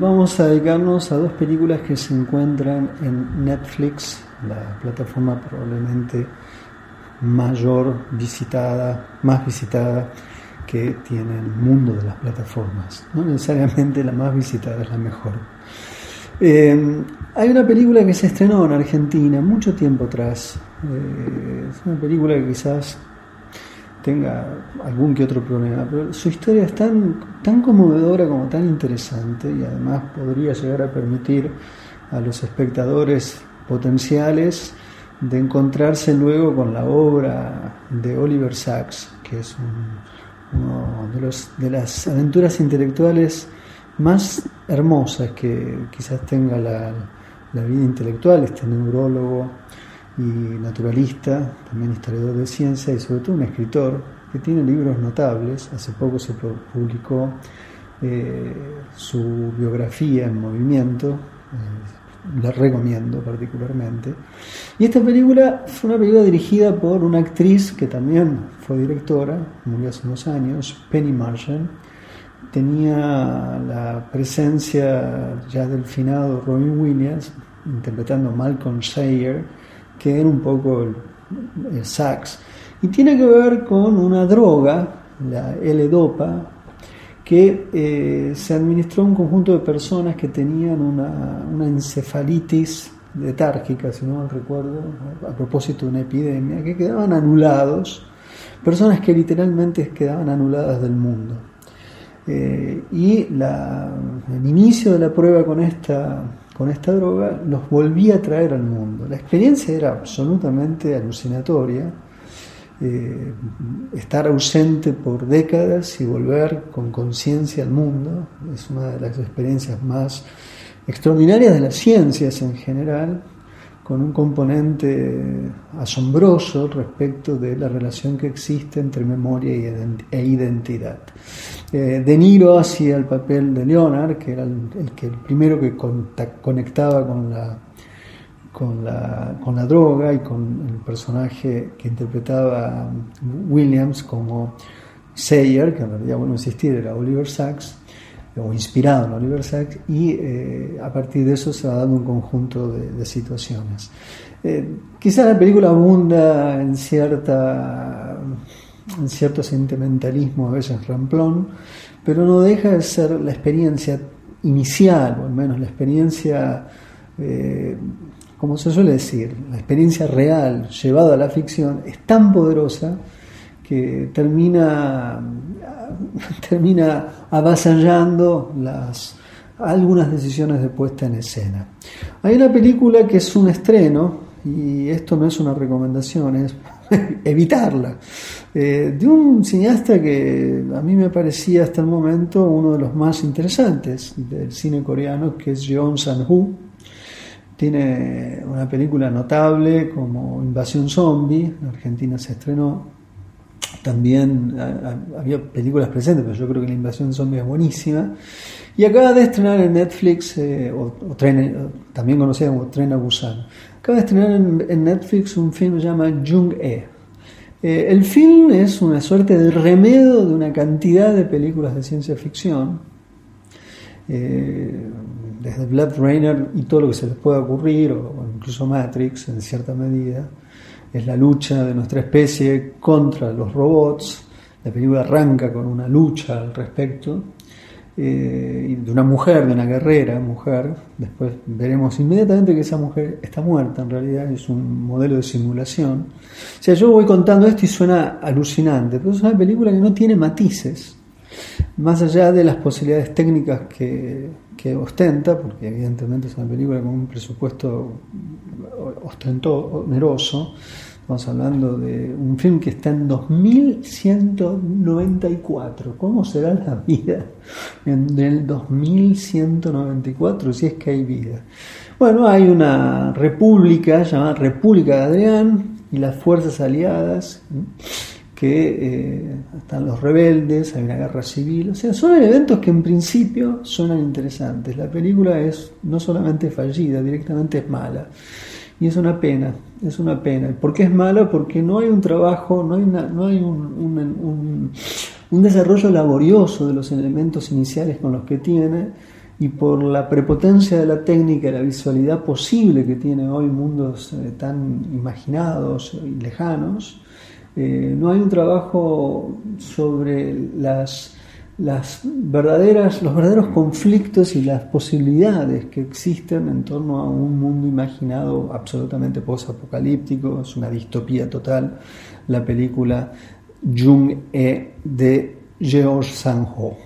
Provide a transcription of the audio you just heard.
Vamos a dedicarnos a dos películas que se encuentran en Netflix, la plataforma probablemente mayor visitada, más visitada que tiene el mundo de las plataformas. No necesariamente la más visitada es la mejor. Eh, hay una película que se estrenó en Argentina mucho tiempo atrás. Eh, es una película que quizás tenga algún que otro problema, pero su historia es tan, tan conmovedora como tan interesante y además podría llegar a permitir a los espectadores potenciales de encontrarse luego con la obra de Oliver Sacks, que es uno de, los, de las aventuras intelectuales más hermosas que quizás tenga la, la vida intelectual, este neurólogo y naturalista, también historiador de ciencia y sobre todo un escritor que tiene libros notables. Hace poco se publicó eh, su biografía en movimiento, eh, la recomiendo particularmente. Y esta película fue una película dirigida por una actriz que también fue directora, murió hace unos años, Penny Marshall. Tenía la presencia ya del finado Robin Williams interpretando a Malcolm Sayer que era un poco el, sax, y tiene que ver con una droga, la L-Dopa, que eh, se administró a un conjunto de personas que tenían una, una encefalitis letárgica, si no mal recuerdo, a propósito de una epidemia, que quedaban anulados, personas que literalmente quedaban anuladas del mundo. Eh, y el inicio de la prueba con esta con esta droga los volvía a traer al mundo. La experiencia era absolutamente alucinatoria. Eh, estar ausente por décadas y volver con conciencia al mundo es una de las experiencias más extraordinarias de las ciencias en general con un componente asombroso respecto de la relación que existe entre memoria e identidad. Eh, de Niro hacía el papel de Leonard, que era el, que, el primero que conectaba con la, con, la, con la droga y con el personaje que interpretaba Williams como Sayer, que en realidad, bueno, insistir, era Oliver Sacks o inspirado en Oliver Sacks, y eh, a partir de eso se va dando un conjunto de, situaciones. Eh, quizás la película abunda en, cierta, en cierto sentimentalismo, a veces ramplón, pero no deja de ser la experiencia inicial, o al menos la experiencia, eh, como se suele decir, la experiencia real llevada a la ficción, es tan poderosa que termina, termina avasallando las, algunas decisiones de puesta en escena. Hay una película que es un estreno, y esto no es una recomendación, es evitarla, eh, de un cineasta que a mí me parecía hasta el momento uno de los más interesantes del cine coreano, que es Jeon San-hoo. Tiene una película notable como Invasión Zombie, en Argentina se estrenó, también había películas presentes, pero yo creo que la invasión zombie es buenísima. Y acaba de estrenar en Netflix, eh, o, también conocida como Tren a Busan, acaba de estrenar en, Netflix un film que se llama Jung-E. Eh, el film es una suerte de remedio de una cantidad de películas de ciencia ficción, eh, desde Blood Runner y todo lo que se les pueda ocurrir, o incluso Matrix en cierta medida es la lucha de nuestra especie contra los robots. La película arranca con una lucha al respecto, eh, de una mujer, de una guerrera mujer. Después veremos inmediatamente que esa mujer está muerta, en realidad es un modelo de simulación. O sea, yo voy contando esto y suena alucinante, pero es una película que no tiene matices, más allá de las posibilidades técnicas que, que ostenta, porque evidentemente es una película con un presupuesto ostentoso, estamos hablando de un film que está en 2194. ¿Cómo será la vida en el 2194 si es que hay vida? Bueno, hay una república llamada República de Adrián y las fuerzas aliadas que eh, están los rebeldes, hay una guerra civil, o sea, son eventos que en principio suenan interesantes. La película es no solamente fallida, directamente es mala. Y es una pena, es una pena. ¿Por qué es mala? Porque no hay un trabajo, no hay, no hay un, desarrollo laborioso de los elementos iniciales con los que tiene. y por la prepotencia de la técnica y la visualidad posible que tiene hoy mundos eh, tan imaginados y lejanos, eh, no hay un trabajo sobre las, las verdaderas, los verdaderos conflictos y las posibilidades que existen en torno a un mundo imaginado absolutamente post-apocalíptico, es una distopía total, la película Jung-e de George Sanjo.